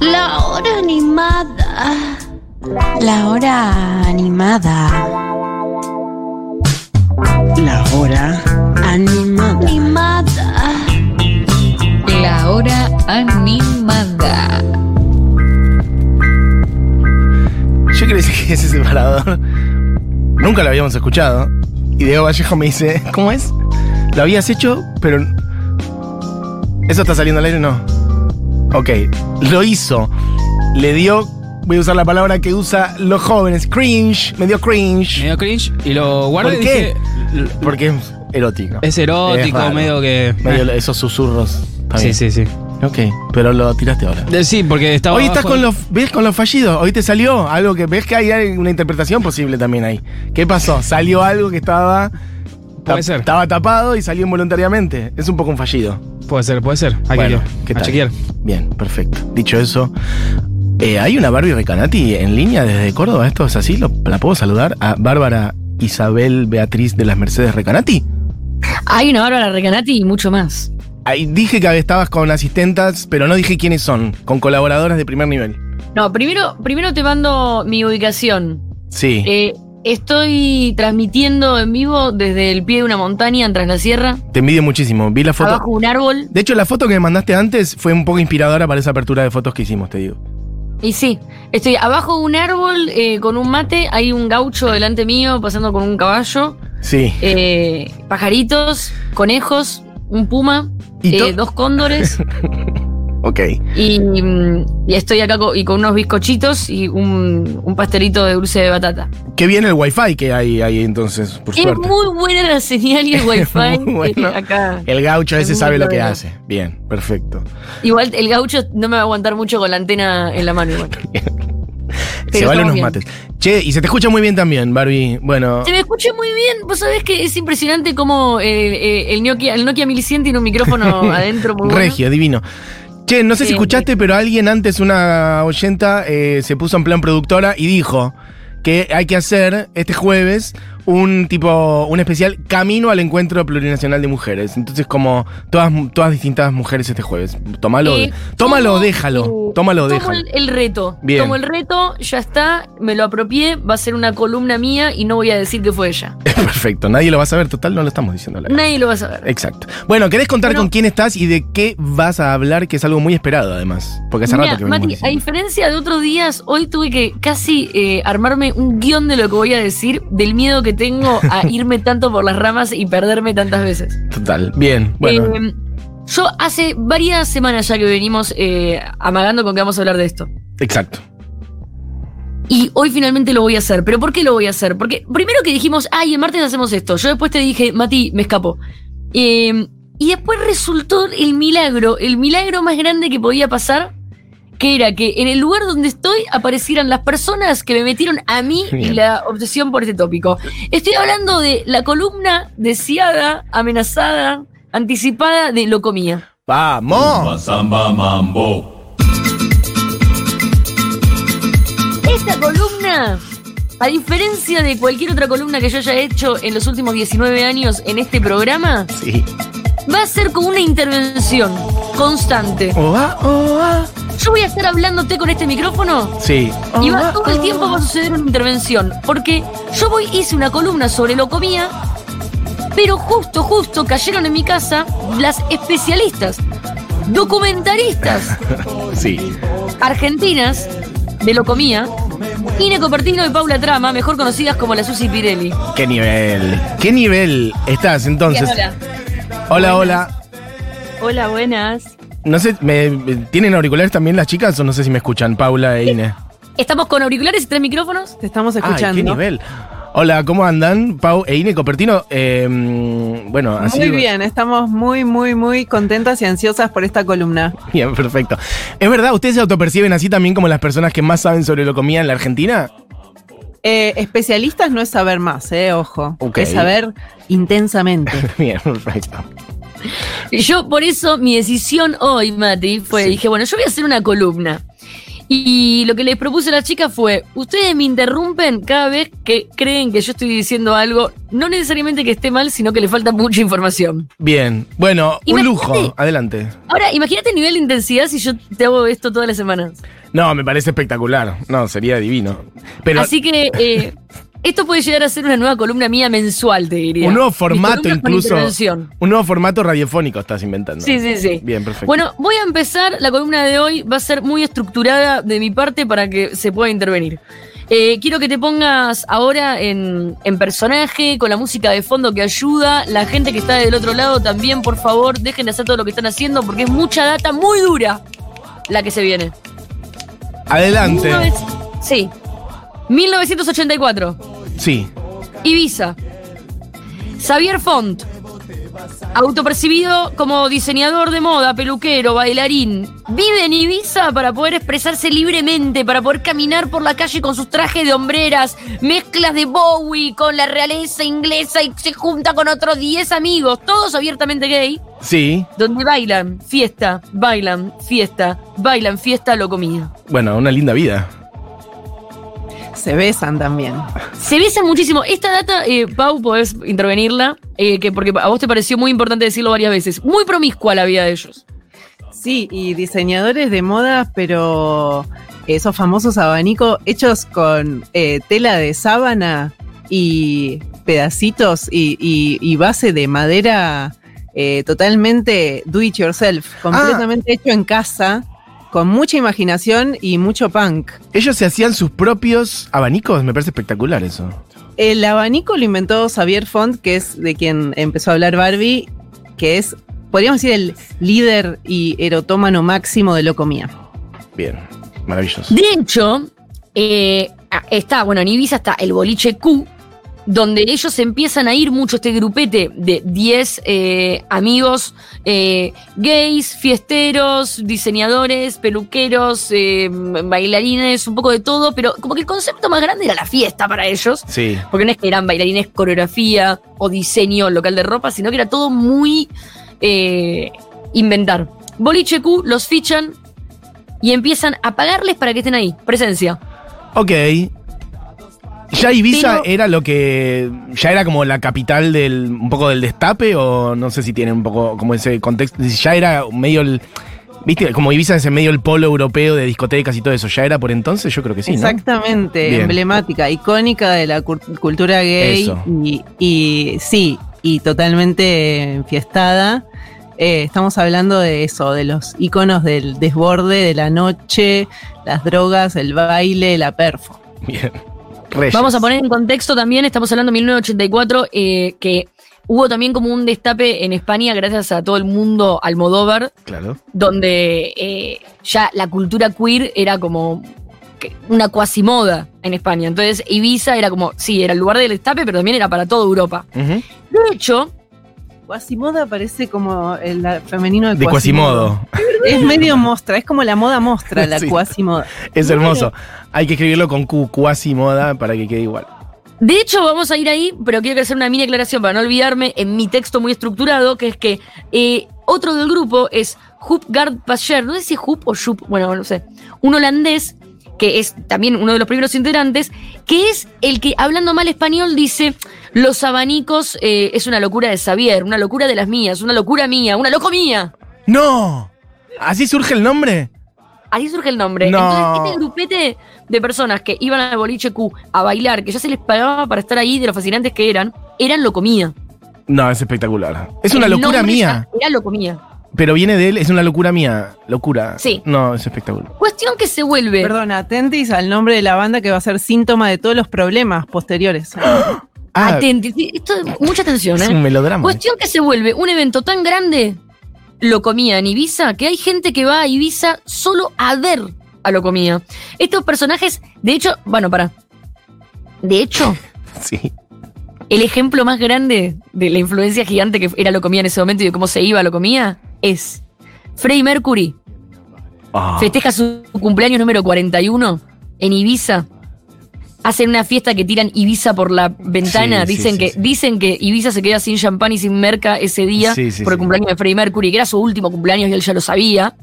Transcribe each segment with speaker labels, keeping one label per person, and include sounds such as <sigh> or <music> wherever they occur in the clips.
Speaker 1: La hora animada.
Speaker 2: La hora animada.
Speaker 3: La hora
Speaker 2: Animada.
Speaker 1: Animada.
Speaker 4: La hora animada.
Speaker 5: Yo quiero decir que ese separador nunca lo habíamos escuchado. Y Diego Vallejo me dice, ¿cómo es? Lo habías hecho, pero... ¿Eso está saliendo al aire? No. Ok, lo hizo. Le dio, voy a usar la palabra que usa los jóvenes, cringe. Me dio cringe.
Speaker 6: Medio cringe. Y lo guardé
Speaker 5: ¿Por
Speaker 6: y
Speaker 5: qué?
Speaker 6: dije,
Speaker 5: Porque es erótico.
Speaker 6: es erótico, medio que.
Speaker 5: Medio esos susurros. Está
Speaker 6: sí, sí, sí.
Speaker 5: Ok, pero lo tiraste ahora.
Speaker 6: Eh, Sí, porque estaba.
Speaker 5: Hoy estás
Speaker 6: abajo-
Speaker 5: con los, ¿ves con los fallidos? Hoy te salió algo que, ¿ves que hay una interpretación posible también ahí? ¿Qué pasó? Salió algo que estaba...
Speaker 6: Puede ser.
Speaker 5: Estaba tapado y salió involuntariamente. Es un poco un fallido.
Speaker 6: Puede ser, puede ser. Hay
Speaker 5: Bueno,
Speaker 6: que,
Speaker 5: ¿qué
Speaker 6: a
Speaker 5: tal?
Speaker 6: chequear.
Speaker 5: Bien, perfecto. Dicho eso, eh, ¿hay una Barbie Recanati en línea desde Córdoba? ¿Esto es así? ¿Lo- ¿La puedo saludar? A Bárbara Isabel Beatriz de las Mercedes Recanati.
Speaker 7: Hay una Bárbara Recanati y mucho más.
Speaker 5: Ahí dije que estabas con asistentas, pero no dije quiénes son, con colaboradoras de primer nivel.
Speaker 7: No, primero, primero te mando mi ubicación.
Speaker 5: Sí.
Speaker 7: Eh, estoy transmitiendo en vivo desde el pie de una montaña en Tras la Sierra,
Speaker 5: Te envidio muchísimo. Vi la foto.
Speaker 7: abajo de un árbol.
Speaker 5: De hecho, la foto que me mandaste antes fue un poco inspiradora para esa apertura de fotos que hicimos, te digo.
Speaker 7: Y sí, estoy abajo de un árbol eh, con un mate, hay un gaucho delante mío pasando con un caballo,
Speaker 5: Sí.
Speaker 7: eh, pajaritos, conejos, un puma,
Speaker 5: Y
Speaker 7: eh, dos cóndores <laughs>
Speaker 5: Ok.
Speaker 7: y, mm, y estoy acá co- y con unos bizcochitos y un, un pastelito de dulce de batata.
Speaker 5: Qué bien el wifi que hay ahí entonces, por
Speaker 7: Es
Speaker 5: suerte.
Speaker 7: muy buena la señal y el <laughs> wifi
Speaker 5: Muy bueno.
Speaker 7: eh, acá.
Speaker 5: El gaucho ese
Speaker 7: Es
Speaker 5: sabe lo que hace. Bien, perfecto.
Speaker 7: Igual el gaucho no me va a aguantar mucho con la antena en la mano igual. <laughs>
Speaker 5: se valen unos
Speaker 7: bien.
Speaker 5: mates. Che, y se te escucha muy bien también, Barbie. Bueno,
Speaker 7: Se me escucha muy bien. Vos sabés que es impresionante cómo eh, eh, el, Nokia, el Nokia 1100 tiene un micrófono <laughs> adentro muy bueno.
Speaker 5: regio, divino. Che, no sé si
Speaker 7: Sí.
Speaker 5: escuchaste, pero alguien antes, una oyenta, eh, se puso en plan productora y dijo que hay que hacer este jueves un tipo, un especial camino al encuentro plurinacional de mujeres. Entonces, como todas, todas distintas mujeres este jueves. Tómalo,
Speaker 7: Eh,
Speaker 5: tómalo,
Speaker 7: tomo,
Speaker 5: déjalo. Tómalo,
Speaker 7: Tomo
Speaker 5: déjalo.
Speaker 7: el, el reto.
Speaker 5: Bien.
Speaker 7: Tomo el reto, ya está, me lo apropié, va a ser una columna mía y no voy a decir que fue ella. <laughs>
Speaker 5: Perfecto, nadie lo va a saber, total, no lo estamos diciendo.
Speaker 7: Nadie lo va a saber.
Speaker 5: Exacto. Bueno, ¿querés contar
Speaker 7: Bueno.
Speaker 5: con quién estás y de qué vas a hablar? Que es algo muy esperado, además. Porque hace rato que
Speaker 7: Mati, a diferencia de otros días, hoy tuve que casi eh, armarme un guion de lo que voy a decir, del miedo que tengo a <laughs> irme tanto por las ramas y perderme tantas veces.
Speaker 5: Total, bien. Bueno,
Speaker 7: Eh, yo hace varias semanas ya que venimos eh, amagando con que vamos a hablar de esto.
Speaker 5: exacto.
Speaker 7: Y hoy finalmente lo voy a hacer. ¿Pero por qué lo voy a hacer? Porque primero que dijimos, ay, el martes hacemos esto. Yo después te dije, Mati, me escapo. Eh, y después resultó el milagro, el milagro más grande que podía pasar, que era que en el lugar donde estoy aparecieran las personas que me metieron a mí y
Speaker 5: Bien.
Speaker 7: la obsesión por este tópico. Estoy hablando de la columna deseada, amenazada, anticipada de Locomía.
Speaker 5: ¡Vamos!
Speaker 8: Samba mambo.
Speaker 7: Esta columna, a diferencia de cualquier otra columna que yo haya hecho en los últimos 19 años en este programa,
Speaker 5: Sí.
Speaker 7: va a ser como una intervención constante.
Speaker 5: Oa, oa.
Speaker 7: Yo voy a estar hablándote con este micrófono
Speaker 5: Sí.
Speaker 7: y va,
Speaker 5: Oa,
Speaker 7: todo el tiempo va a suceder una intervención. Porque yo voy, hice una columna sobre locomía, pero justo, justo cayeron en mi casa las especialistas, documentaristas <laughs>
Speaker 5: Sí.
Speaker 7: argentinas de locomía, Ine Copertino y Paula Trama, mejor conocidas como la Susi Pirelli.
Speaker 5: ¿Qué nivel? ¿Qué nivel estás entonces?
Speaker 7: Hola.
Speaker 5: Hola, hola.
Speaker 9: Hola, buenas.
Speaker 5: No sé, me, ¿tienen auriculares también las chicas o no sé si me escuchan, Paula e Ine?
Speaker 7: Estamos con auriculares y tres micrófonos.
Speaker 9: Te estamos
Speaker 5: Ay,
Speaker 9: escuchando.
Speaker 5: ¿qué nivel? Hola, ¿cómo andan? Pau e Ine Copertino. Eh, bueno, así.
Speaker 9: Muy bien, estamos muy, muy, muy contentas y ansiosas por esta columna.
Speaker 5: Bien, perfecto. ¿Es verdad? ¿Ustedes se autoperciben así también como las personas que más saben sobre locomía en la Argentina?
Speaker 9: Eh, especialistas no es saber más, eh, ojo. Es saber intensamente. <laughs>
Speaker 5: Bien, perfecto.
Speaker 7: Y yo, por eso, mi decisión hoy, Mati, fue,
Speaker 5: Sí.
Speaker 7: dije, bueno, yo voy a hacer una columna. Y lo que les propuse a las chicas fue, ustedes me interrumpen cada vez que creen que yo estoy diciendo algo, no necesariamente que esté mal, sino que le falta mucha información.
Speaker 5: Bien. Bueno, un lujo. Adelante.
Speaker 7: Ahora, imagínate el nivel de intensidad si yo te hago esto todas las semanas.
Speaker 5: No, me parece espectacular. No, sería divino. Pero
Speaker 7: Así que eh, <laughs> esto puede llegar a ser una nueva columna mía mensual, te diría.
Speaker 5: un nuevo formato incluso. Un nuevo formato radiofónico estás inventando.
Speaker 7: Sí, sí, sí.
Speaker 5: Bien, perfecto.
Speaker 7: Bueno, voy a empezar. La columna de hoy va a ser muy estructurada de mi parte para que se pueda intervenir. Eh, quiero que te pongas ahora en, en personaje, con la música de fondo que ayuda. La gente que está del otro lado también, por favor, dejen de hacer todo lo que están haciendo porque es mucha data muy dura la que se viene.
Speaker 5: Adelante.
Speaker 7: 19- Sí. 1984.
Speaker 5: Sí.
Speaker 7: Ibiza. Xavier Font. Autopercibido como diseñador de moda, peluquero, bailarín. Vive en Ibiza para poder expresarse libremente, para poder caminar por la calle con sus trajes de hombreras, mezclas de Bowie con la realeza inglesa y se junta con otros 10 amigos, todos abiertamente gay,
Speaker 5: Sí.
Speaker 7: donde bailan, fiesta, bailan, fiesta, bailan, fiesta, lo comida.
Speaker 5: Bueno, una linda vida.
Speaker 9: Se besan también.
Speaker 7: Se besan muchísimo. Esta data, eh, Pau, podés intervenirla, eh, que porque a vos te pareció muy importante decirlo varias veces. Muy promiscua la vida de ellos.
Speaker 9: Sí, y diseñadores de moda, pero esos famosos abanicos hechos con eh, tela de sábana y pedacitos y, y- y base de madera eh, totalmente do it yourself, completamente hecho en casa, con mucha imaginación y mucho punk.
Speaker 5: Ellos se hacían sus propios abanicos. Me parece espectacular eso.
Speaker 9: El abanico lo inventó Xavier Font, que es de quien empezó a hablar Barbie, que es, podríamos decir, el líder y erotómano máximo de Locomía.
Speaker 5: Bien. Maravilloso.
Speaker 7: De hecho, eh, ah, está, bueno, en Ibiza está el boliche Q, donde ellos empiezan a ir mucho, este grupete de 10 eh, amigos eh, gays, fiesteros, diseñadores, peluqueros, eh, bailarines, un poco de todo, pero como que el concepto más grande era la fiesta para ellos.
Speaker 5: Sí.
Speaker 7: Porque no es que eran bailarines, coreografía o diseño local de ropa, sino que era todo muy inventar. Boliche Q los fichan y empiezan a pagarles para que estén ahí. Presencia.
Speaker 5: Ok. ¿Ya Ibiza
Speaker 7: Pero-
Speaker 5: era lo que. ya era como la capital del. un poco del destape? O no sé si tiene un poco como ese contexto. Ya era medio el. ¿Viste? Como Ibiza es en medio el polo europeo de discotecas y todo eso. ¿Ya era por entonces? Yo creo que sí, ¿no?
Speaker 9: Exactamente, emblemática, icónica de la cultura gay y sí, y totalmente enfiestada. Eh, estamos hablando de eso, de los iconos del desborde, de la noche, las drogas, el baile, la perfo.
Speaker 5: Bien. Reyes.
Speaker 7: Vamos a poner en contexto también, estamos hablando de 1984, eh, que hubo también como un destape en España gracias a todo el mundo Almodóvar,
Speaker 5: Claro.
Speaker 7: donde eh, ya la cultura queer era como una cuasimoda en España. Entonces Ibiza era como, sí, era el lugar del destape, pero también era para toda Europa. De hecho,
Speaker 9: Quasimoda parece como el femenino de,
Speaker 5: De Quasimodo.
Speaker 9: Es medio mostra, es como la moda mostra, la <laughs>
Speaker 5: Sí.
Speaker 9: Quasimoda.
Speaker 5: Es hermoso. Hay que escribirlo con Q, cuasi moda, para que quede igual.
Speaker 7: De hecho, vamos a ir ahí, pero quiero hacer una mini aclaración para no olvidarme en mi texto muy estructurado, que es que eh, otro del grupo es Hoop Gard Pascher, no sé si es Hoop o Shoop, bueno, no sé, un holandés que es también uno de los primeros integrantes, que es el que, hablando mal español, dice, los abanicos eh, es una locura de Xavier, una locura de las mías, una locura mía, una loco mía.
Speaker 5: ¡No! ¿Así surge el nombre?
Speaker 7: Ahí surge el nombre.
Speaker 5: No.
Speaker 7: Entonces, este grupete de personas que iban al boliche Q a bailar, que ya se les pagaba para estar ahí de lo fascinantes que eran, eran lo comía.
Speaker 5: No, es espectacular. Es una locura mía.
Speaker 7: Era lo comía.
Speaker 5: Pero viene de él, es una locura mía. Locura.
Speaker 7: Sí.
Speaker 5: No, es espectacular.
Speaker 7: Cuestión que se vuelve.
Speaker 9: Perdón, atentis al nombre de la banda que va a ser síntoma de todos los problemas posteriores. <gasps>
Speaker 5: Ah,
Speaker 7: Atenti- sí, esto es mucha atención,
Speaker 5: es
Speaker 7: ¿eh?
Speaker 5: un melodrama.
Speaker 7: Cuestión que se vuelve un evento tan grande, lo comía en Ibiza, que hay gente que va a Ibiza solo a ver a lo comía. Estos personajes, de hecho, bueno, para. De hecho, <laughs>
Speaker 5: Sí.
Speaker 7: el ejemplo más grande de la influencia gigante que era lo comía en ese momento y de cómo se iba a lo comía es Freddie Mercury.
Speaker 5: Ah,
Speaker 7: Festeja su cumpleaños número 41 en Ibiza. Hacen una fiesta que tiran Ibiza por la ventana.
Speaker 5: Sí,
Speaker 7: dicen,
Speaker 5: sí,
Speaker 7: que,
Speaker 5: sí.
Speaker 7: dicen que Ibiza se queda sin champán y sin merca ese día por el cumpleaños de Freddie Mercury, que era su último cumpleaños y él ya lo sabía.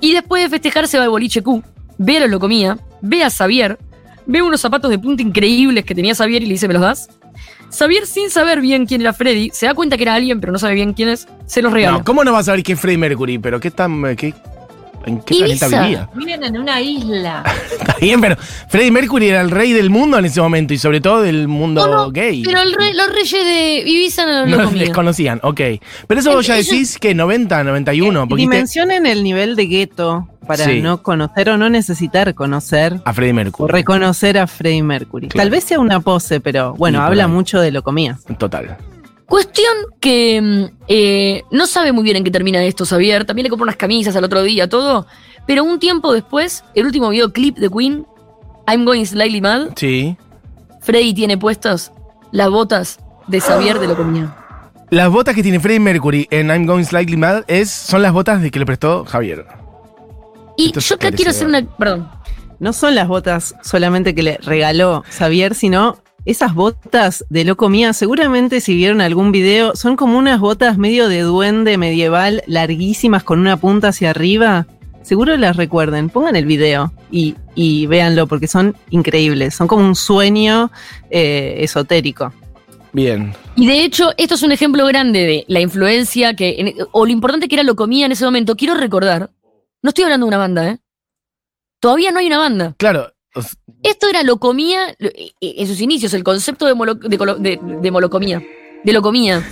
Speaker 7: Y después de festejar se va al boliche Q, ve a la locomía, ve a Xavier, ve unos zapatos de punta increíbles que tenía Xavier y le dice, ¿me los das? Xavier, sin saber bien quién era Freddy, se da cuenta que era alguien, pero no sabe bien quién es, se los regala.
Speaker 5: No, ¿cómo no vas a saber qué es Freddie Mercury? Pero qué tan. Qué, ¿En qué
Speaker 7: Ibiza.
Speaker 5: planeta vivía?
Speaker 3: Viven en una isla. <laughs>
Speaker 5: Está bien, pero Freddie Mercury era el rey del mundo en ese momento y sobre todo del mundo
Speaker 7: No, no,
Speaker 5: gay.
Speaker 7: Pero el re- los reyes de Ibiza no lo
Speaker 5: no les conocían, ok. Pero eso vos ya
Speaker 7: Ellos-
Speaker 5: decís que 90, 91, porque
Speaker 9: Dimensionen el nivel de gueto para
Speaker 5: Sí.
Speaker 9: no conocer o no necesitar conocer
Speaker 5: a Freddie
Speaker 9: o
Speaker 5: Mercury.
Speaker 9: reconocer a Freddie Mercury.
Speaker 5: Claro.
Speaker 9: Tal vez sea una pose, pero bueno,
Speaker 5: Sí,
Speaker 9: habla mucho de lo comía.
Speaker 5: Total.
Speaker 7: Cuestión que mm, eh, no sabe muy bien en qué termina esto, Xavier. También le compró unas camisas al otro día, todo. Pero un tiempo después, el último videoclip de Queen, I'm Going Slightly Mad,
Speaker 5: Sí.
Speaker 7: Freddy tiene puestas las botas de Xavier de lo comía.
Speaker 5: Las botas que tiene Freddie Mercury en I'm Going Slightly Mad es, son las botas de que le prestó Javier.
Speaker 7: Y
Speaker 5: Esto
Speaker 7: yo acá quiero hacer una. Perdón.
Speaker 9: No son las botas solamente que le regaló Xavier, sino esas botas de loco mía. Seguramente si vieron algún video, son como unas botas medio de duende medieval, larguísimas con una punta hacia arriba. Seguro las recuerden. Pongan el video y, y véanlo porque son increíbles. Son como un sueño eh, esotérico.
Speaker 5: Bien.
Speaker 7: Y de hecho, esto es un ejemplo grande de la influencia que. en- o lo importante que era lo comía en ese momento. Quiero recordar. No estoy hablando de una banda, ¿eh? Todavía no hay una banda.
Speaker 5: Claro.
Speaker 7: Esto era locomía lo- eh, eh, en sus inicios, el concepto de, molo- de, de- de molocomía, de locomía.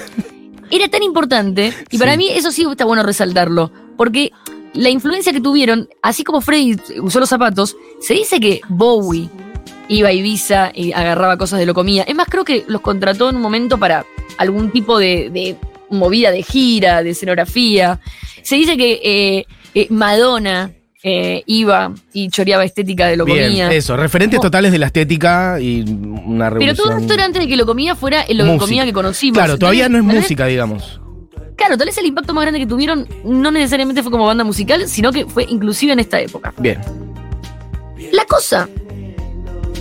Speaker 7: Era tan importante, y para
Speaker 5: Sí.
Speaker 7: mí eso sí está bueno resaltarlo, porque la influencia que tuvieron, así como Freddy usó los zapatos, se dice que Bowie iba a Ibiza y agarraba cosas de locomía. Es más, creo que los contrató en un momento para algún tipo de, de movida de gira, de escenografía. Se dice que eh, eh, Madonna eh, iba y choreaba estética de locomía.
Speaker 5: Bien, eso. Referentes totales de la estética y una
Speaker 7: Pero
Speaker 5: revolución.
Speaker 7: todo esto era antes de que lo comía fuera el lo
Speaker 5: Música.
Speaker 7: comía que conocimos.
Speaker 5: Claro, todavía no es música, digamos.
Speaker 7: Claro, tal vez el impacto más grande que tuvieron no necesariamente fue como banda musical, sino que fue inclusive en esta época.
Speaker 5: Bien.
Speaker 7: La cosa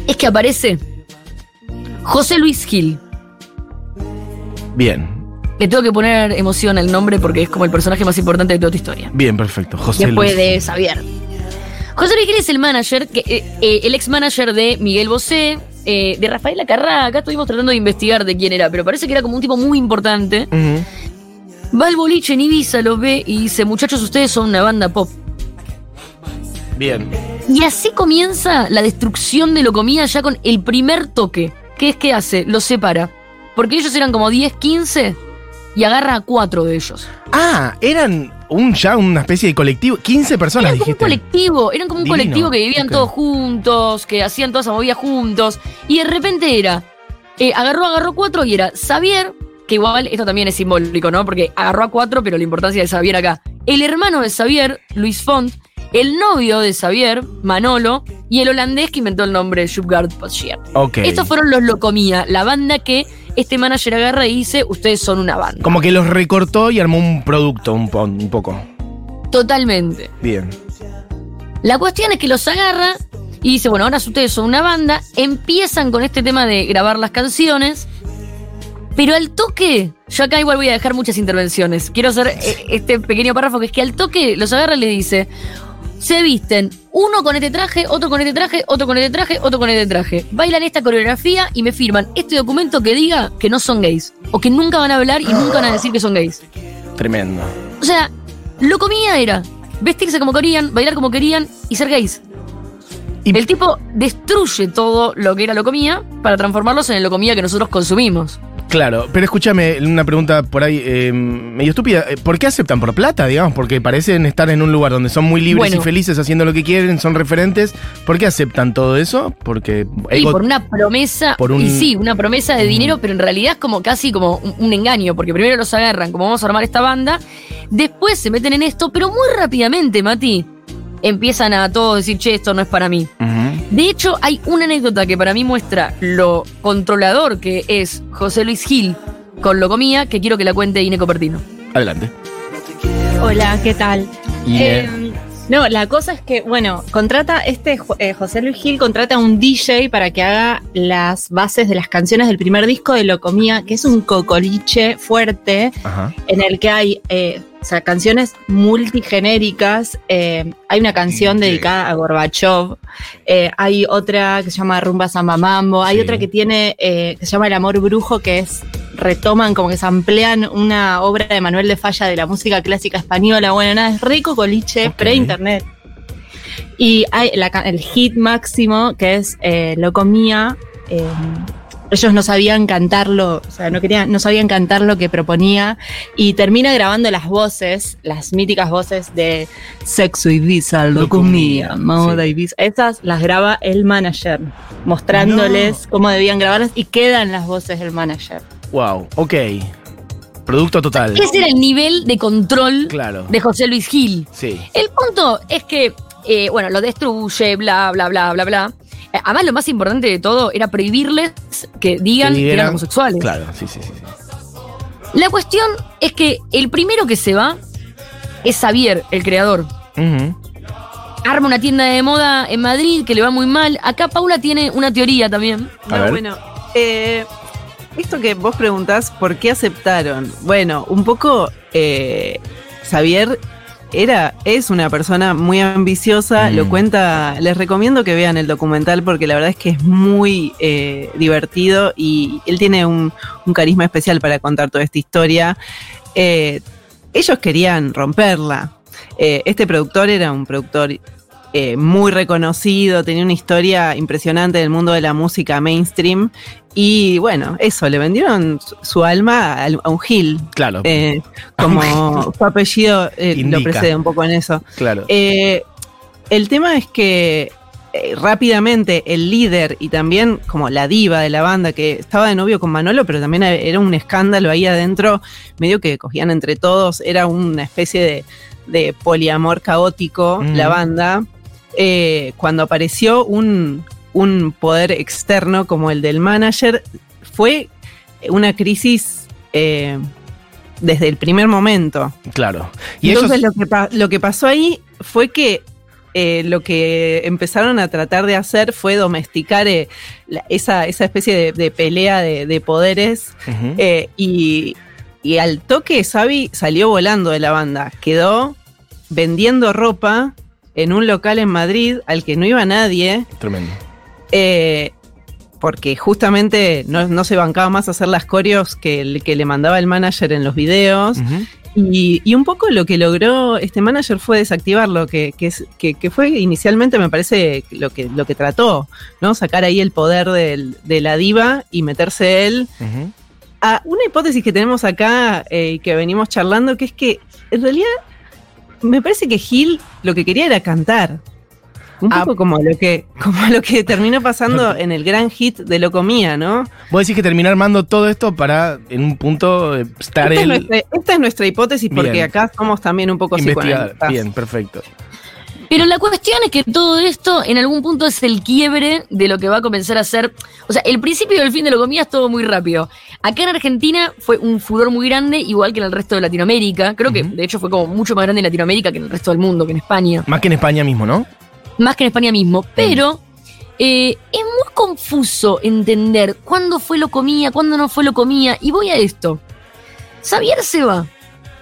Speaker 7: es que aparece José Luis Gil.
Speaker 5: Bien.
Speaker 7: Le tengo que poner emoción al nombre porque es como el personaje más importante de toda esta historia.
Speaker 5: Bien, perfecto. José
Speaker 7: Después
Speaker 5: Luis.
Speaker 7: de Xavier. José Luis Gil es el manager, que, eh, eh, el ex manager de Miguel Bosé, eh, de Rafaela Carrá. Acá estuvimos tratando de investigar de quién era, pero parece que era como un tipo muy importante.
Speaker 5: Ujú.
Speaker 7: Va al boliche en Ibiza, los ve y dice, muchachos, ustedes son una banda pop.
Speaker 5: Bien.
Speaker 7: Y así comienza la destrucción de Locomía ya con el primer toque. ¿Qué es que hace? Los separa. Porque ellos eran como 10, 15 y agarra a cuatro de ellos.
Speaker 5: Ah, eran un ya una especie de colectivo. 15 personas,
Speaker 7: Eran como un colectivo, eran como un
Speaker 5: Divino.
Speaker 7: colectivo que vivían todos juntos, que hacían toda esa movida juntos. Y de repente era, eh, agarró, agarró cuatro y era Xavier, que igual esto también es simbólico, ¿no? Porque agarró a cuatro, pero la importancia de Xavier acá. El hermano de Xavier, Luis Font, el novio de Xavier, Manolo, y el holandés que inventó el nombre Shupgard Potschier.
Speaker 5: Ok.
Speaker 7: Estos fueron los Locomía, la banda que este manager agarra y dice, ustedes son una banda.
Speaker 5: Como que los recortó y armó un producto un, po- un poco.
Speaker 7: Totalmente.
Speaker 5: Bien.
Speaker 7: La cuestión es que los agarra y dice, bueno, ahora ustedes son una banda, empiezan con este tema de grabar las canciones, pero al toque, yo acá igual voy a dejar muchas intervenciones, quiero hacer eh, este pequeño párrafo que es que al toque los agarra y le dice, se visten uno con este traje, otro con este traje, otro con este traje, otro con este traje, bailan esta coreografía y me firman este documento que diga que no son gays, o que nunca van a hablar y nunca van a decir que son gays.
Speaker 5: Tremendo.
Speaker 7: O sea, lo comía era vestirse como querían, bailar como querían y ser gays.
Speaker 5: Y-
Speaker 7: El tipo destruye todo lo que era lo comía para transformarlos en el lo comía que nosotros consumimos.
Speaker 5: Claro, pero escúchame, una pregunta por ahí eh, medio estúpida. Eh, ¿Por qué aceptan por plata, digamos? Porque parecen estar en un lugar donde son muy libres
Speaker 7: Bueno.
Speaker 5: y felices haciendo lo que quieren, son referentes. ¿Por qué aceptan todo eso? Porque
Speaker 7: Y por una promesa,
Speaker 5: por un-
Speaker 7: y sí, una promesa de dinero, pero en realidad es como casi como un, un engaño, porque primero los agarran, como vamos a armar esta banda, después se meten en esto, pero muy rápidamente, Mati, empiezan a todos decir, che, esto no es para mí. De hecho, hay una anécdota que para mí muestra lo controlador que es José Luis Gil con lo comía, que quiero que la cuente Ine Copertino.
Speaker 5: Adelante.
Speaker 3: Hola, ¿qué tal?
Speaker 5: Eh,
Speaker 3: no, la cosa es que, bueno, contrata, este eh, José Luis Gil contrata a un DJ para que haga las bases de las canciones del primer disco de Locomía, que es un cocoliche fuerte
Speaker 5: Ajá.
Speaker 3: en el que hay eh, o sea, canciones multigenéricas. Eh, hay una canción dedicada a Gorbachev, eh, hay otra que se llama Rumba Samba Mambo, hay
Speaker 5: Sí.
Speaker 3: otra que tiene, eh, que se llama El Amor Brujo, que es, retoman como que se amplían una obra de Manuel de Falla de la música clásica española. Bueno, nada, es rico coliche, pre-internet. Y hay la el hit máximo, que es Lo comía. Ellos no sabían cantarlo, o sea, no querían, no sabían cantar lo que proponía. Y termina grabando las voces, las míticas voces de Sexo Ibiza, Lo,
Speaker 5: Lo
Speaker 3: comía,
Speaker 5: comía,
Speaker 3: Moda
Speaker 5: sí.
Speaker 3: Ibiza. Esas las graba el manager, mostrándoles cómo debían grabarlas y quedan las voces del manager.
Speaker 5: Wow, ok. Producto total.
Speaker 7: Ese era el nivel de control
Speaker 5: Claro.
Speaker 7: de José Luis Gil.
Speaker 5: Sí.
Speaker 7: El punto es que, eh, bueno, lo destruye, bla, bla, bla, bla, bla. Eh, Además, lo más importante de todo era prohibirles que digan
Speaker 5: Que
Speaker 7: eran homosexuales.
Speaker 5: Claro, sí, sí, sí. sí.
Speaker 7: La cuestión es que el primero que se va es Xavier, el creador. Arma una tienda de moda en Madrid que le va muy mal. Acá Paula tiene una teoría también.
Speaker 5: A
Speaker 9: No,
Speaker 5: ver.
Speaker 9: bueno, eh, esto que vos preguntás, ¿por qué aceptaron? Bueno, un poco eh, Xavier era, es una persona muy ambiciosa,
Speaker 5: Mm.
Speaker 9: lo cuenta, les recomiendo que vean el documental porque la verdad es que es muy eh, divertido y él tiene un, un carisma especial para contar toda esta historia. Eh, ellos querían romperla. Eh, este productor era un productor eh, muy reconocido, tenía una historia impresionante del mundo de la música mainstream. Y bueno, eso, le vendieron su, alma a, un Gil.
Speaker 5: Claro,
Speaker 9: Eh, como <laughs> su apellido eh, lo precede un poco en eso.
Speaker 5: claro.
Speaker 9: El tema es que rápidamente el líder y también como la diva de la banda que estaba de novio con Manolo, pero también era un escándalo ahí adentro, medio que cogían entre todos, era una especie de, de poliamor caótico
Speaker 5: Mm.
Speaker 9: la banda. Eh, cuando apareció un, un poder externo como el del manager, fue una crisis eh, desde el primer momento.
Speaker 5: claro. Y
Speaker 9: Entonces
Speaker 5: ellos,
Speaker 9: lo, que lo que pasó ahí fue que eh, lo que empezaron a tratar de hacer fue domesticar eh, la- esa, esa especie de, de pelea de, de poderes y, y al toque Xavi salió volando de la banda, quedó vendiendo ropa en un local en Madrid al que no iba nadie.
Speaker 5: Tremendo.
Speaker 9: eh, porque justamente no, no se bancaba más hacer las coreos que, el- que le mandaba el manager en los videos. Y, y un poco lo que logró este manager fue desactivarlo, que, que, que- que fue inicialmente, me parece, lo que, lo que trató, ¿no? Sacar ahí el poder del- de la diva y meterse él. A una hipótesis que tenemos acá eh, y que venimos charlando, que es que en realidad me parece que Gil lo que quería era cantar. Un
Speaker 5: Ah.
Speaker 9: poco como lo que, como lo que terminó pasando <laughs> en el gran hit de Lo Comía, ¿no?
Speaker 5: Vos decís que terminó armando todo esto para, en un punto, eh, estar
Speaker 9: Esta es,
Speaker 5: él
Speaker 9: nuestra, esta es nuestra hipótesis porque acá somos también un poco psicoanalistas.
Speaker 5: Bien, perfecto.
Speaker 7: Pero la cuestión es que todo esto en algún punto es el quiebre de lo que va a comenzar a ser. O sea, el principio y el fin de lo comía es todo muy rápido. Acá en Argentina fue un furor muy grande, igual que en el resto de Latinoamérica. Creo que de hecho fue como mucho más grande en Latinoamérica que en el resto del mundo, que en España.
Speaker 5: Más que en España mismo, ¿no?
Speaker 7: Más que en España mismo. Pero eh, es muy confuso entender cuándo fue lo comía, cuándo no fue lo comía. Y voy a esto. Xavier se va.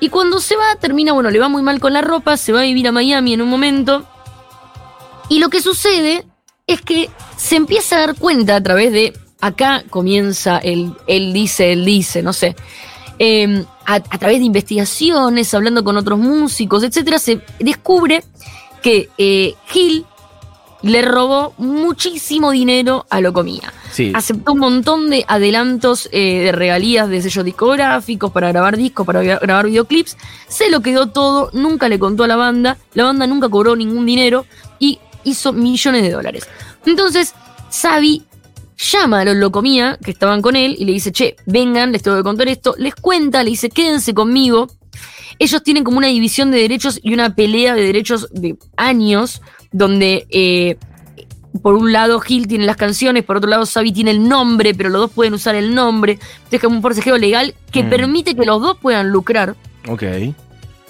Speaker 7: Y cuando se va, termina, bueno, le va muy mal con la ropa, se va a vivir a Miami en un momento. Y lo que sucede es que se empieza a dar cuenta a través de. Acá comienza el él dice, él dice, no sé. Eh, a, través de investigaciones, hablando con otros músicos, etcétera, se descubre que eh, Gil le robó muchísimo dinero a lo comía Aceptó un montón de adelantos eh, de regalías de sellos discográficos para grabar discos, para gra- grabar videoclips. Se lo quedó todo, nunca le contó a la banda, la banda nunca cobró ningún dinero y hizo millones de dólares. Entonces, Xavi llama a los Locomía que estaban con él y le dice, che, vengan, les tengo que contar esto. Les cuenta, le dice, quédense conmigo. Ellos tienen como una división de derechos y una pelea de derechos de años, donde eh, por un lado Gil tiene las canciones, por otro lado Xavi tiene el nombre, pero los dos pueden usar el nombre. Entonces es como un forcejeo legal que
Speaker 5: Mm.
Speaker 7: permite que los dos puedan lucrar.
Speaker 5: Ok.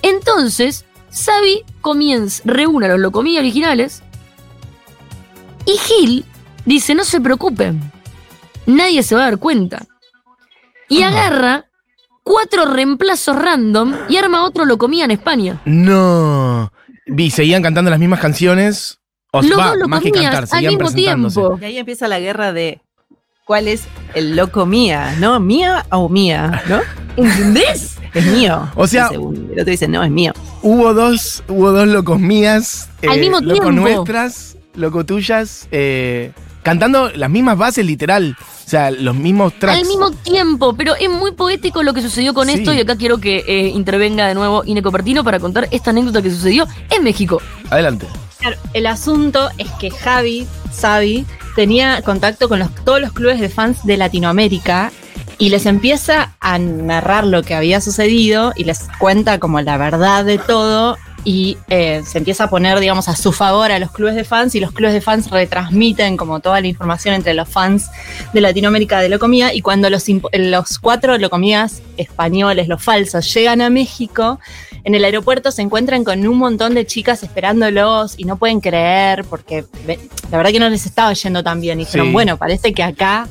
Speaker 7: Entonces, Xavi comienza, reúne a los locomía originales y Gil dice, no se preocupen, nadie se va a dar cuenta. Y
Speaker 5: Ah.
Speaker 7: agarra cuatro reemplazos random y arma otro lo comía en España.
Speaker 5: No. Vi, seguían cantando las mismas canciones. O
Speaker 7: Los
Speaker 5: va,
Speaker 7: dos lo
Speaker 5: más que
Speaker 7: comías
Speaker 5: cantar,
Speaker 7: al mismo tiempo.
Speaker 9: Y ahí empieza la guerra de cuál es el loco mía, ¿no? ¿Mía o mía? ¿No?
Speaker 7: ¿Entendés? <laughs>
Speaker 9: Es mío.
Speaker 5: O sea-
Speaker 9: el otro dice, no, es mío.
Speaker 5: Hubo dos, hubo dos locos mías. eh,
Speaker 7: Al mismo tiempo.
Speaker 5: nuestras, loco tuyas. eh, cantando las mismas bases, literal. O sea, los mismos tracks.
Speaker 7: Al mismo tiempo, pero es muy poético lo que sucedió con
Speaker 5: Sí.
Speaker 7: esto y acá quiero que eh, intervenga de nuevo Ine Copertino para contar esta anécdota que sucedió en México.
Speaker 5: Adelante.
Speaker 3: Claro, el asunto es que Javi, Xavi, tenía contacto con los- todos los clubes de fans de Latinoamérica y les empieza a narrar lo que había sucedido y les cuenta como la verdad de todo y eh, se empieza a poner, digamos, a su favor a los clubes de fans y los clubes de fans retransmiten como toda la información entre los fans de Latinoamérica de Locomía y cuando los, los cuatro Locomías españoles, los falsos, llegan a México, en el aeropuerto se encuentran con un montón de chicas esperándolos y no pueden creer porque la verdad que no les estaba yendo tan bien. Y dijeron,
Speaker 5: Sí.
Speaker 3: bueno, parece que acá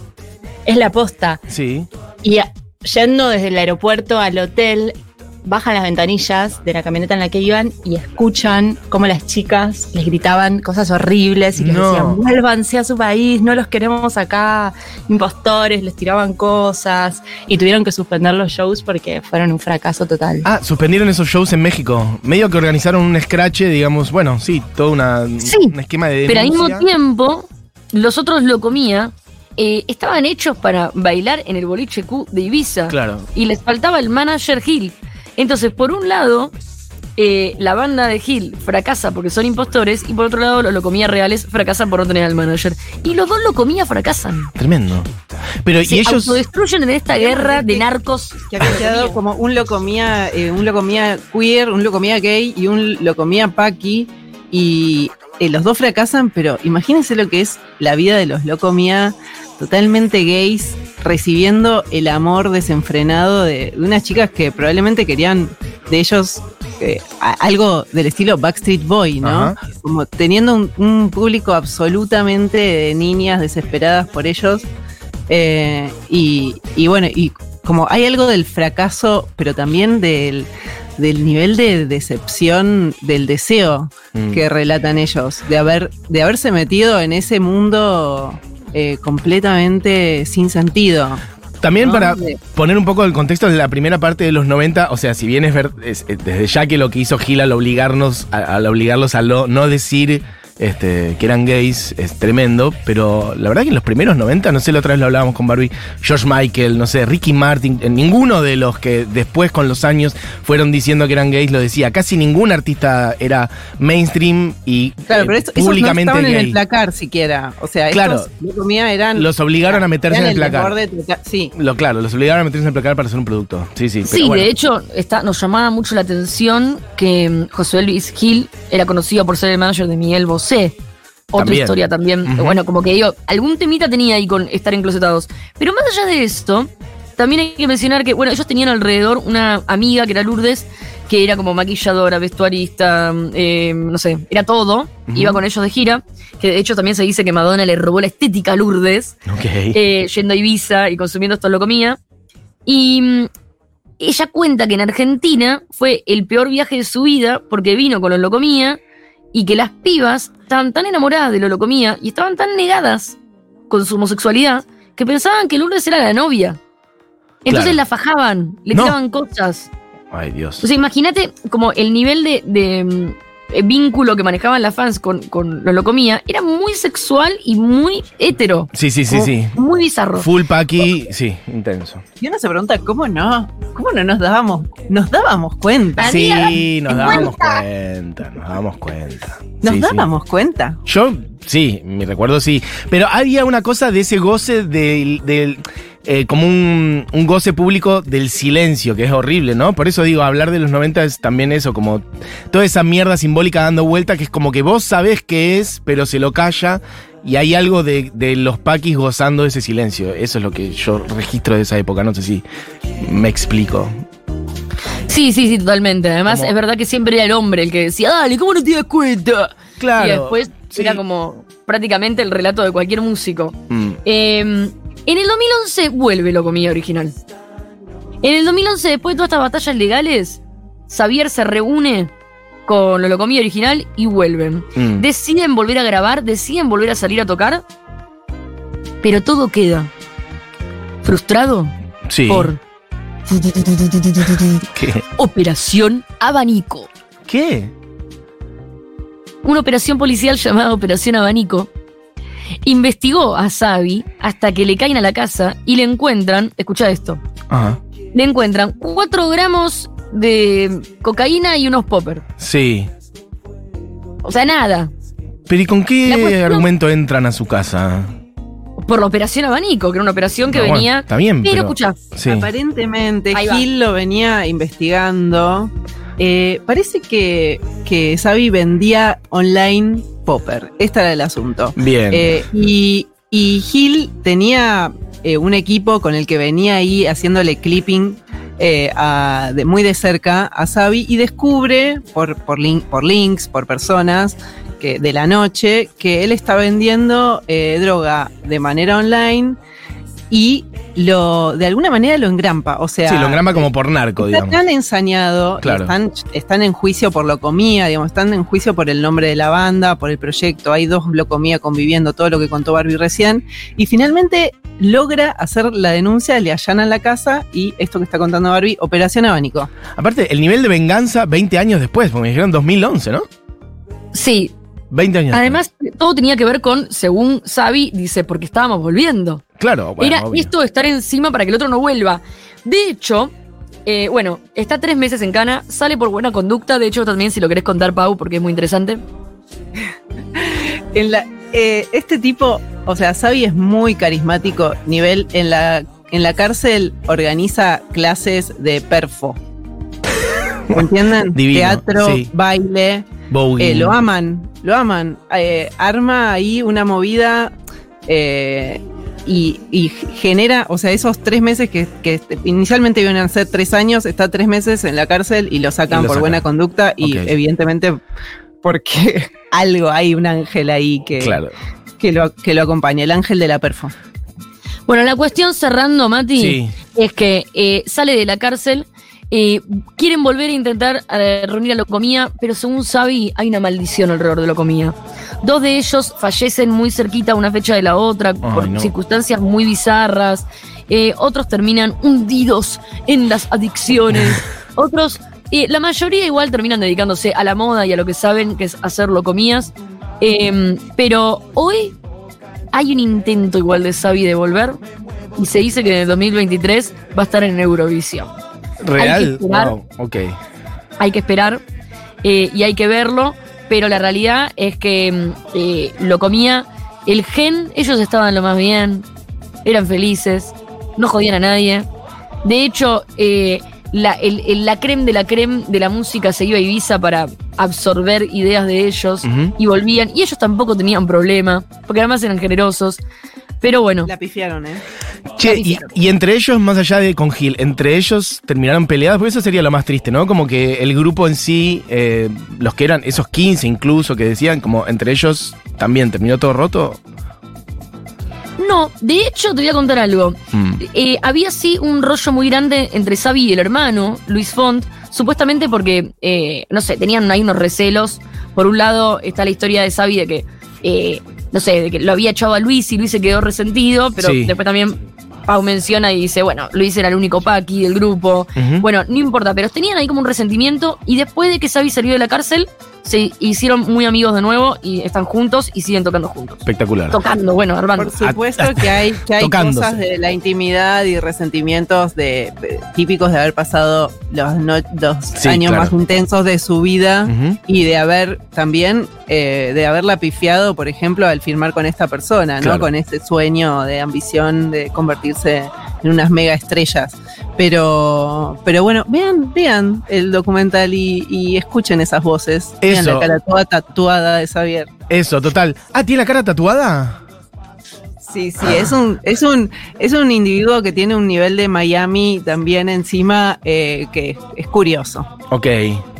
Speaker 3: es la posta.
Speaker 5: Sí.
Speaker 3: Y a- yendo desde el aeropuerto al hotel, bajan las ventanillas de la camioneta en la que iban y escuchan cómo las chicas les gritaban cosas horribles y les
Speaker 5: No.
Speaker 3: decían, vuélvanse a su país, no los queremos acá, impostores, les tiraban cosas y tuvieron que suspender los shows porque fueron un fracaso total.
Speaker 5: Ah, suspendieron esos shows en México. Medio que organizaron un scratch, digamos, bueno, sí, todo una,
Speaker 7: Sí,
Speaker 5: un esquema de
Speaker 7: Pero al mismo
Speaker 5: denuncia.
Speaker 7: tiempo, los otros lo comía. eh, estaban hechos para bailar en el boliche Q de Ibiza.
Speaker 5: Claro.
Speaker 7: Y les faltaba el manager Gil. Entonces, por un lado, eh, la banda de Gil fracasa porque son impostores. Y por otro lado, los locomías reales fracasan por no tener al manager. Y los dos locomías fracasan.
Speaker 5: Tremendo. Pero,
Speaker 7: Se
Speaker 5: y ellos.
Speaker 7: autodestruyen en esta guerra de narcos.
Speaker 9: Que había quedado como un locomía, eh, un locomía queer, un locomía gay y un locomía paqui. Y eh, los dos fracasan, pero imagínense lo que es la vida de los locomía totalmente gays, recibiendo el amor desenfrenado de, unas chicas que probablemente querían de ellos eh, algo del estilo Backstreet Boy, ¿no?
Speaker 5: Ajá.
Speaker 9: Como teniendo un, un público absolutamente de niñas desesperadas por ellos. Eh, y, y bueno, y como hay algo del fracaso, pero también del, del nivel de decepción del deseo
Speaker 5: Mm.
Speaker 9: que relatan ellos, de haber, de haberse metido en ese mundo eh, completamente sin sentido.
Speaker 5: También
Speaker 9: ¿no?
Speaker 5: para
Speaker 9: De-
Speaker 5: poner un poco el contexto de la primera parte de los 90, o sea, si bien es, ver, es- es desde ya que lo que hizo Gil al obligarnos, a- al obligarlos a lo- no decir este, que eran gays, es tremendo, pero la verdad que en los primeros 90, no sé, la otra vez lo hablábamos con Barbie, George Michael, no sé, Ricky Martin, ninguno de los que después con los años fueron diciendo que eran gays lo decía, casi ningún artista era mainstream y
Speaker 9: Claro,
Speaker 5: eh,
Speaker 9: pero esto- esos no
Speaker 5: públicamente
Speaker 9: estaban en
Speaker 5: gay.
Speaker 9: el placar siquiera. O sea,
Speaker 5: Claro.
Speaker 9: estos de eran.
Speaker 5: Los obligaron a meterse en el placar.
Speaker 9: desborde total- Sí.
Speaker 5: Lo, claro, los obligaron a meterse en el placar para hacer un producto. Sí, sí. pero
Speaker 7: Sí,
Speaker 5: bueno.
Speaker 7: de hecho, está, nos llamaba mucho la atención que mm, José Luis Gil era conocido por ser el manager de Miguel Bosé. Otra
Speaker 5: También.
Speaker 7: historia también. Bueno, como que digo, algún temita tenía ahí con estar enclosetados. Pero más allá de esto, también hay que mencionar que, bueno, ellos tenían alrededor una amiga que era Lourdes, que era como maquilladora, vestuarista, eh, no sé, era todo. Iba con ellos de gira. Que de hecho también se dice que Madonna le robó la estética a Lourdes
Speaker 5: Ok.
Speaker 7: eh, yendo a Ibiza y consumiendo esto lo comía. Y mm, ella cuenta que en Argentina fue el peor viaje de su vida porque vino con los locomía y que las pibas estaban tan enamoradas de lo locomía y estaban tan negadas con su homosexualidad que pensaban que Lourdes era la novia. Entonces
Speaker 5: Claro.
Speaker 7: la fajaban, le
Speaker 5: No.
Speaker 7: tiraban cosas.
Speaker 5: Ay, Dios.
Speaker 7: O sea, imagínate como el nivel de, de, vínculo que manejaban las fans con, con lo locomía era muy sexual y muy hetero.
Speaker 5: Sí, sí, sí, sí.
Speaker 7: Muy bizarro.
Speaker 5: Full Paki, sí, intenso.
Speaker 9: Y uno se pregunta, ¿cómo no? ¿Cómo no nos dábamos, nos dábamos cuenta?
Speaker 5: Sí, nos dábamos cuenta, nos dábamos cuenta.
Speaker 9: Nos
Speaker 5: Sí, sí.
Speaker 9: dábamos cuenta.
Speaker 5: Yo, sí, mi recuerdo sí. Pero había una cosa de ese goce del. del eh, como un, un goce público del silencio, que es horrible, ¿no? Por eso digo, hablar de los 90 es también eso, como toda esa mierda simbólica dando vuelta, que es como que vos sabés qué es, pero se lo calla. Y hay algo de, de los paquis gozando de ese silencio. Eso es lo que yo registro de esa época. No sé si me explico.
Speaker 7: Sí, sí, sí, totalmente. Además, es verdad que siempre era el hombre el que decía, dale, ¿cómo no te das cuenta?
Speaker 5: Claro.
Speaker 7: y después
Speaker 5: sí.
Speaker 7: era como prácticamente el relato de cualquier músico.
Speaker 5: Mm.
Speaker 7: Eh, en el 2011 vuelve Locomía original. En el 2011, después de todas estas batallas legales, Xavier se reúne con lo Locomía original y vuelven.
Speaker 5: Mm.
Speaker 7: Deciden volver a grabar, deciden volver a salir a tocar, pero todo queda frustrado
Speaker 5: Sí.
Speaker 7: por
Speaker 5: ¿Qué?
Speaker 7: Operación Abanico.
Speaker 5: ¿Qué?
Speaker 7: Una operación policial llamada Operación Abanico investigó a Xavi hasta que le caen a la casa y le encuentran, escucha esto,
Speaker 5: Ajá.
Speaker 7: le encuentran 4 gramos de cocaína y unos poppers.
Speaker 5: Sí.
Speaker 7: O sea, nada.
Speaker 5: Pero ¿y con qué
Speaker 7: cuestión-
Speaker 5: argumento entran a su casa?
Speaker 7: Por la operación Abanico, que era una operación que
Speaker 5: No, bueno,
Speaker 7: venía.
Speaker 5: está bien,
Speaker 7: pero
Speaker 5: pero-
Speaker 7: escucha,
Speaker 5: Sí.
Speaker 9: Aparentemente. Gil lo venía investigando. Eh, parece que, que Xavi vendía online Popper. Este era el asunto.
Speaker 5: Bien.
Speaker 9: Eh, y, y Gil tenía eh, un equipo con el que venía ahí haciéndole clipping eh, a- de, muy de cerca a Xavi y descubre por, por, link- por links, por personas que, de la noche, que él está vendiendo eh, droga de manera online y lo de alguna manera lo engrampa. O sea,
Speaker 5: sí, lo engrama como por narco,
Speaker 9: Está
Speaker 5: digamos.
Speaker 9: tan ensañado,
Speaker 5: Claro.
Speaker 9: están, están en juicio por locomía, digamos, están en juicio por el nombre de la banda, por el proyecto. Hay dos locomía conviviendo, todo lo que contó Barbie recién. Y finalmente logra hacer la denuncia, le allanan la casa y esto que está contando Barbie, Operación Abanico.
Speaker 5: Aparte, el nivel de venganza 20 años después, porque me dijeron 2011, ¿no?
Speaker 7: sí.
Speaker 5: 20 años
Speaker 7: Además, todo tenía que ver con, según Xavi, dice, porque estábamos volviendo.
Speaker 5: Claro, bueno,
Speaker 7: Era
Speaker 5: obvio.
Speaker 7: esto de estar encima para que el otro no vuelva. De hecho, eh, bueno, está tres meses en cana, sale por buena conducta. De hecho, también, si lo querés contar, Pau, porque es muy interesante.
Speaker 9: En la, eh, este tipo, o sea, Xavi es muy carismático, nivel en la, en la cárcel organiza clases de perfo. ¿Me <laughs> entienden?
Speaker 5: Divino,
Speaker 9: Teatro,
Speaker 5: sí.
Speaker 9: baile.
Speaker 5: Bowie.
Speaker 9: Eh, lo aman, lo aman. Eh, arma ahí una movida eh, y, y genera, o sea, esos tres meses que, que inicialmente iban a ser tres años, está tres meses en la cárcel y lo sacan
Speaker 5: Y lo
Speaker 9: por
Speaker 5: sacan.
Speaker 9: buena conducta y evidentemente porque <laughs> algo hay, un ángel ahí que,
Speaker 5: Claro.
Speaker 9: que, lo, que lo acompaña, el ángel de la perfo.
Speaker 7: Bueno, la cuestión cerrando, Mati,
Speaker 5: Sí.
Speaker 7: es que eh, sale de la cárcel. Eh, quieren volver a intentar eh, reunir a Locomía, pero según Xavi hay una maldición alrededor de Locomía. Dos de ellos fallecen muy cerquita una fecha de la otra por
Speaker 5: no.
Speaker 7: circunstancias muy bizarras. Eh, otros terminan hundidos en las adicciones. <laughs> otros, eh, la mayoría igual terminan dedicándose a la moda y a lo que saben, que es hacer locomías. Eh, pero hoy hay un intento igual de Xavi de volver y se dice que en el 2023 va a estar en Eurovisión.
Speaker 5: Real.
Speaker 7: esperar.
Speaker 5: Wow, ok.
Speaker 7: Hay que esperar eh, y hay que verlo, pero la realidad es que mm, eh, lo comía el gen, ellos estaban lo más bien, eran felices, no jodían a nadie. De hecho, eh, la, el- el- la creme de la creme de la música se iba a Ibiza para absorber ideas de ellos y volvían, y ellos tampoco tenían problema, porque además eran generosos. Pero bueno,
Speaker 9: La pifiaron, ¿eh?
Speaker 5: Che, y, y entre ellos, más allá de con Gil, entre ellos terminaron peleados, porque eso sería lo más triste, ¿no? Como que el grupo en sí, eh, los que eran esos 15 incluso, que decían, como entre ellos también terminó todo roto.
Speaker 7: no, de hecho te voy a contar algo.
Speaker 5: Mm.
Speaker 7: Eh, había sí un rollo muy grande entre Xavi y el hermano, Luis Font, supuestamente porque, eh, no sé, tenían ahí unos recelos. Por un lado está la historia de Xavi de que, eh, no sé, de que lo había echado a Luis y Luis se quedó resentido, pero
Speaker 5: Sí.
Speaker 7: después también Pau menciona y dice, bueno, Luis era el único paqui del grupo. Bueno, no importa, pero tenían ahí como un resentimiento y después de que Xavi salió de la cárcel, se hicieron muy amigos de nuevo y están juntos y siguen tocando juntos.
Speaker 5: Espectacular.
Speaker 7: Tocando, bueno, armando.
Speaker 9: Por supuesto que hay, que hay cosas de la intimidad y resentimientos de, de- típicos de haber pasado los, no- los
Speaker 5: Sí,
Speaker 9: años
Speaker 5: claro.
Speaker 9: más intensos de su vida y de haber también, eh, de haberla pifiado, por ejemplo, al firmar con esta persona, ¿no?
Speaker 5: Claro.
Speaker 9: Con ese sueño de ambición de convertirse en unas mega estrellas. Pero, pero bueno, vean, vean el documental y, y escuchen esas voces. Vean
Speaker 5: Eso.
Speaker 9: la cara toda tatuada de Xavier.
Speaker 5: Eso, total. Ah, ¿tiene la cara tatuada?
Speaker 9: Sí, sí, es un, es un, es un individuo que tiene un nivel de Miami también encima eh, que es curioso.
Speaker 5: Ok.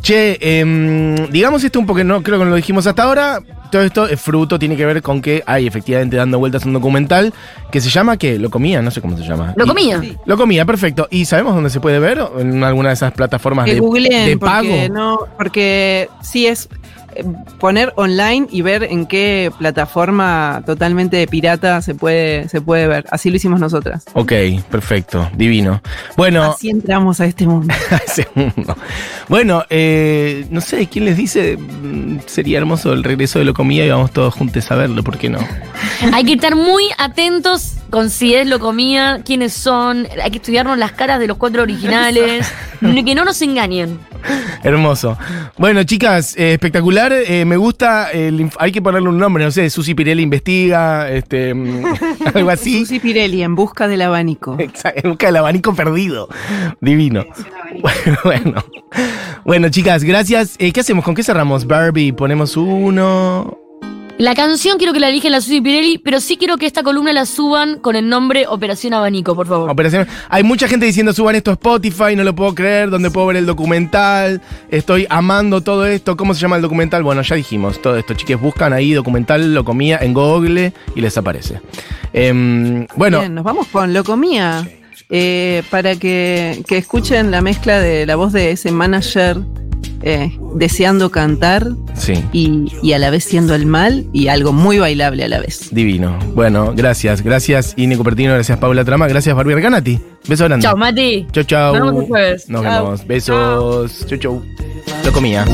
Speaker 5: Che, em, digamos esto un poco, no creo que no lo dijimos hasta ahora. Todo esto es fruto, tiene que ver con que hay efectivamente dando vueltas un documental que se llama ¿qué? Lo comía, no sé cómo se llama.
Speaker 7: Lo
Speaker 5: Y-
Speaker 7: comía.
Speaker 5: Lo comía, perfecto. ¿Y sabemos dónde se puede ver? ¿En alguna de esas plataformas
Speaker 9: Que
Speaker 5: de,
Speaker 9: googleen,
Speaker 5: de pago?
Speaker 9: porque no, porque sí es poner online y ver en qué plataforma totalmente pirata se puede, se puede ver. Así lo hicimos nosotras.
Speaker 5: Ok, perfecto, divino. Bueno,
Speaker 9: Así entramos a este mundo. <laughs>
Speaker 5: ese mundo. Bueno, eh, no sé, ¿quién les dice? Mm, Sería hermoso el regreso de lo comía y vamos todos juntos a verlo, ¿por qué no?
Speaker 7: Hay que estar muy atentos con si es lo comía, quiénes son. Hay que estudiarnos las caras de los cuatro originales. ni que no nos engañen.
Speaker 5: Hermoso. Bueno, chicas, eh, espectacular. eh, me gusta. el hay que ponerle un nombre, no sé. Susi Pirelli investiga, este, mm, <laughs> algo así.
Speaker 9: Susi Pirelli en busca del abanico.
Speaker 5: Exacto, en busca del abanico perdido. Divino. <laughs> Bueno, bueno, chicas, gracias. Eh, ¿Qué hacemos? ¿Con qué cerramos? Barbie, ponemos uno.
Speaker 7: La canción quiero que la eligen la Susi Pirelli, pero sí quiero que esta columna la suban con el nombre Operación Abanico, por favor.
Speaker 5: Operación. Hay mucha gente diciendo suban esto a Spotify, no lo puedo creer, donde puedo ver el documental. Estoy amando todo esto. ¿Cómo se llama el documental? Bueno, ya dijimos todo esto. Chiques, buscan ahí documental, lo comía en Google y les aparece. Em, bueno,
Speaker 9: Bien, nos vamos con Lo Comía. eh, para que, que escuchen la mezcla de la voz de ese manager eh, deseando cantar
Speaker 5: sí.
Speaker 9: y, y a la vez siendo el mal y algo muy bailable a la vez.
Speaker 5: Divino. Bueno, gracias. Gracias, Ine Cupertino. Gracias, Paula Trama. Gracias, Barbie Arganati. Beso grande.
Speaker 7: Chao, Mati.
Speaker 5: Chau, chau.
Speaker 7: Nos vemos jueves.
Speaker 5: Nos
Speaker 7: Chau.
Speaker 5: vemos. Besos. Chau, chau. Lo comía.